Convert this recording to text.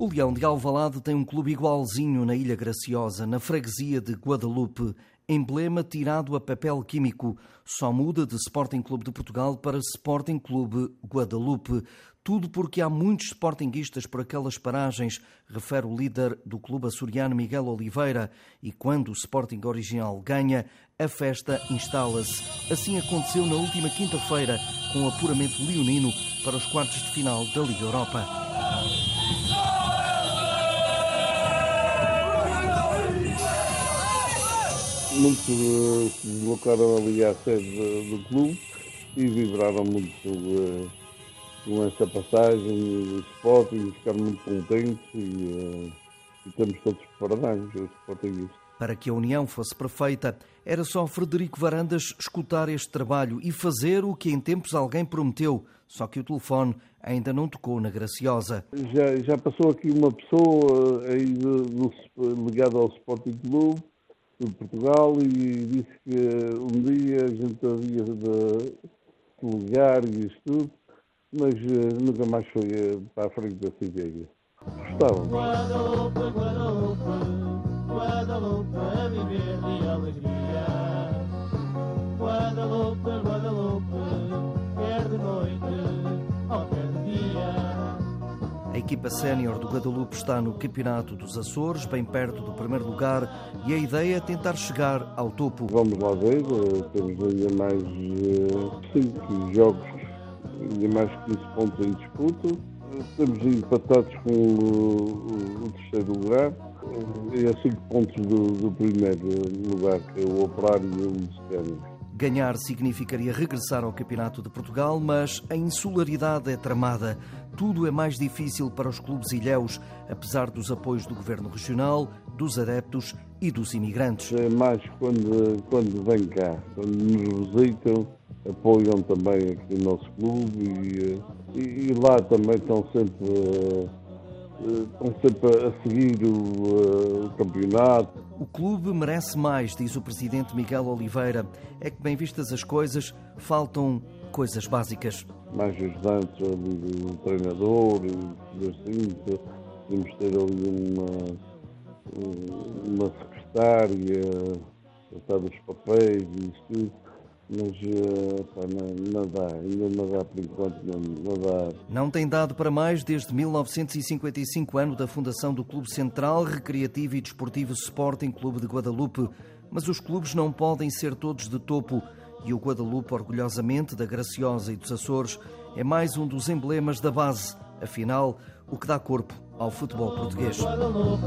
O Leão de Alvalade tem um clube igualzinho na Ilha Graciosa, na freguesia de Guadalupe. Emblema tirado a papel químico. Só muda de Sporting Clube de Portugal para Sporting Clube Guadalupe. Tudo porque há muitos sportinguistas por aquelas paragens, refere o líder do clube açoriano Miguel Oliveira. E quando o Sporting original ganha, a festa instala-se. Assim aconteceu na última quinta-feira, com o apuramento leonino para os quartos de final da Liga Europa. Muitos se deslocaram ali à sede do clube e vibraram muito uh, com essa passagem do Sporting, ficaram muito contentes e, uh, e estamos todos parabéns os Sportingistas. Para que a união fosse perfeita, era só Frederico Varandas escutar este trabalho e fazer o que em tempos alguém prometeu, só que o telefone ainda não tocou na Graciosa. Já, já passou aqui uma pessoa aí do, do, ligada ao Sporting Clube, de Portugal e disse que um dia a gente havia de ligar e isso tudo, mas uh, nunca mais foi uh, para a frente dessa ideia. Gostava. Guadalupe, Guadalupe, Guadalupe, a viver de alegria. Equipa sénior do Guadalupe está no Campeonato dos Açores, bem perto do primeiro lugar, e a ideia é tentar chegar ao topo. Vamos lá ver, eh, temos ainda mais 5 jogos, ainda mais 15 pontos em disputa. Estamos empatados com o, terceiro lugar e a 5 pontos do, do, primeiro lugar, que é o Operário e o Lusitano. Ganhar significaria regressar ao Campeonato de Portugal, mas a insularidade é tramada. Tudo é mais difícil para os clubes ilhéus, apesar dos apoios do Governo Regional, dos adeptos e dos imigrantes. É mais quando, quando vêm cá, quando nos visitam, apoiam também aqui o nosso clube e, e, e lá também estão sempre estão sempre a seguir o, o, campeonato. O clube merece mais, diz o presidente Miguel Oliveira. É que, bem vistas as coisas, faltam coisas básicas. Mais ajudantes ali do treinador, assim, podemos ter ali uma, uma secretária, tratar dos papéis e isso tudo mas eh, pá, não, não, dá, ainda não dá por enquanto, não, não dá. Não tem dado para mais desde 1955, ano da fundação do Clube Central Recreativo e Desportivo Sporting Clube de Guadalupe. Mas os clubes não podem ser todos de topo e o Guadalupe, orgulhosamente da Graciosa e dos Açores, é mais um dos emblemas da base, afinal, o que dá corpo ao futebol português. Guadalupe,